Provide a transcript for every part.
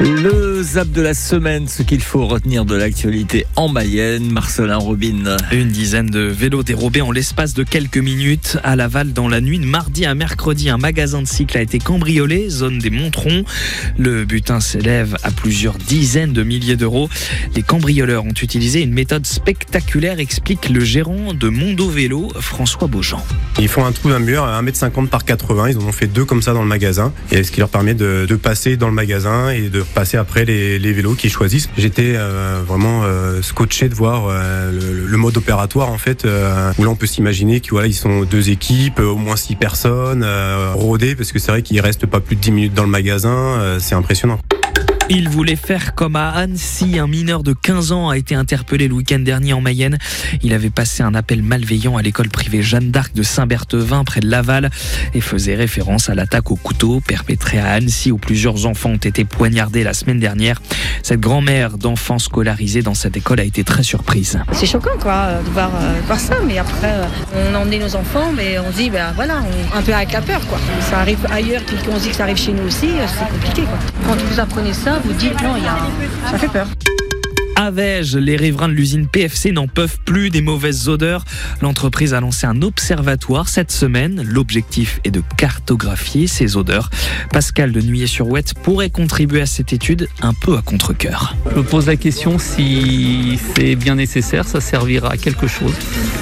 Le zap de la semaine, ce qu'il faut retenir de l'actualité en Mayenne. Marcelin Robin. Une dizaine de vélos dérobés en l'espace de quelques minutes. À Laval, dans la nuit de mardi à mercredi, un magasin de cycle a été cambriolé, zone des Montrons. Le butin s'élève à plusieurs dizaines de milliers d'euros. Les cambrioleurs ont utilisé une méthode spectaculaire, explique le gérant de Mondo Vélo, François Beaujean. Ils font un trou d'un mur à 1m50 par 80. Ils en ont fait deux comme ça dans le magasin. Et ce qui leur permet de, de passer dans le magasin et de passer après les, vélos qu'ils choisissent. J'étais euh, vraiment euh, scotché de voir euh, le, mode opératoire en fait, où là on peut s'imaginer que voilà ils sont deux équipes, au moins six personnes, rodées, parce que c'est vrai qu'ils restent pas plus de 10 minutes dans le magasin. c'est impressionnant. Il voulait faire comme à Annecy. Un mineur de 15 ans a été interpellé le week-end dernier en Mayenne. Il avait passé un appel malveillant à l'école privée Jeanne d'Arc de Saint-Berthevin près de Laval et faisait référence à l'attaque au couteau perpétrée à Annecy où plusieurs enfants ont été poignardés la semaine dernière. Cette grand-mère d'enfants scolarisés dans cette école a été très surprise. C'est choquant quoi de voir, euh, ça, mais après euh, on a emmené nos enfants, mais on se dit ben voilà, un peu avec la peur quoi. Ça arrive ailleurs, qu'on se dit que ça arrive chez nous aussi, euh, c'est compliqué quoi. Quand vous apprenez ça, vous dites non, il y a... ça fait peur. À Vège, les riverains de l'usine PFC n'en peuvent plus des mauvaises odeurs. L'entreprise a lancé un observatoire cette semaine. L'objectif est de cartographier ces odeurs. Pascal de Nuyer-sur-Ouette pourrait contribuer à cette étude un peu à contre-coeur. Je me pose la question si c'est bien nécessaire, ça servira à quelque chose.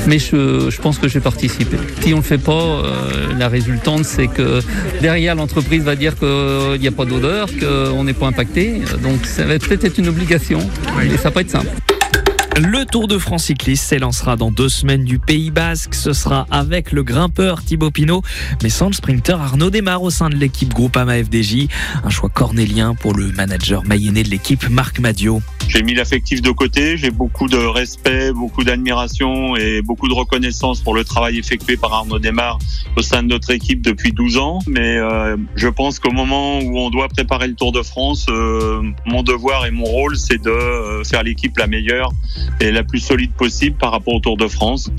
Mais je, je pense que je vais participer. Si on ne le fait pas, euh, la résultante, c'est que derrière, l'entreprise va dire qu'il n'y a pas d'odeur, qu'on n'est pas impacté. Donc ça va peut-être être une obligation. Ça pas être simple. Le Tour de France cycliste s'élancera dans deux semaines du Pays Basque. Ce sera avec le grimpeur Thibaut Pinot, mais sans le sprinter Arnaud démarre au sein de l'équipe Groupama FDJ. Un choix cornélien pour le manager mayennais de l'équipe Marc Madio. J'ai mis l'affectif de côté, j'ai beaucoup de respect, beaucoup d'admiration et beaucoup de reconnaissance pour le travail effectué par Arnaud Desmar au sein de notre équipe depuis 12 ans. Mais euh, je pense qu'au moment où on doit préparer le Tour de France, euh, mon devoir et mon rôle, c'est de euh, faire l'équipe la meilleure et la plus solide possible par rapport au Tour de France.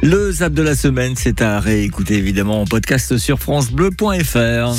Le zap de la semaine, c'est à réécouter évidemment en podcast sur francebleu.fr.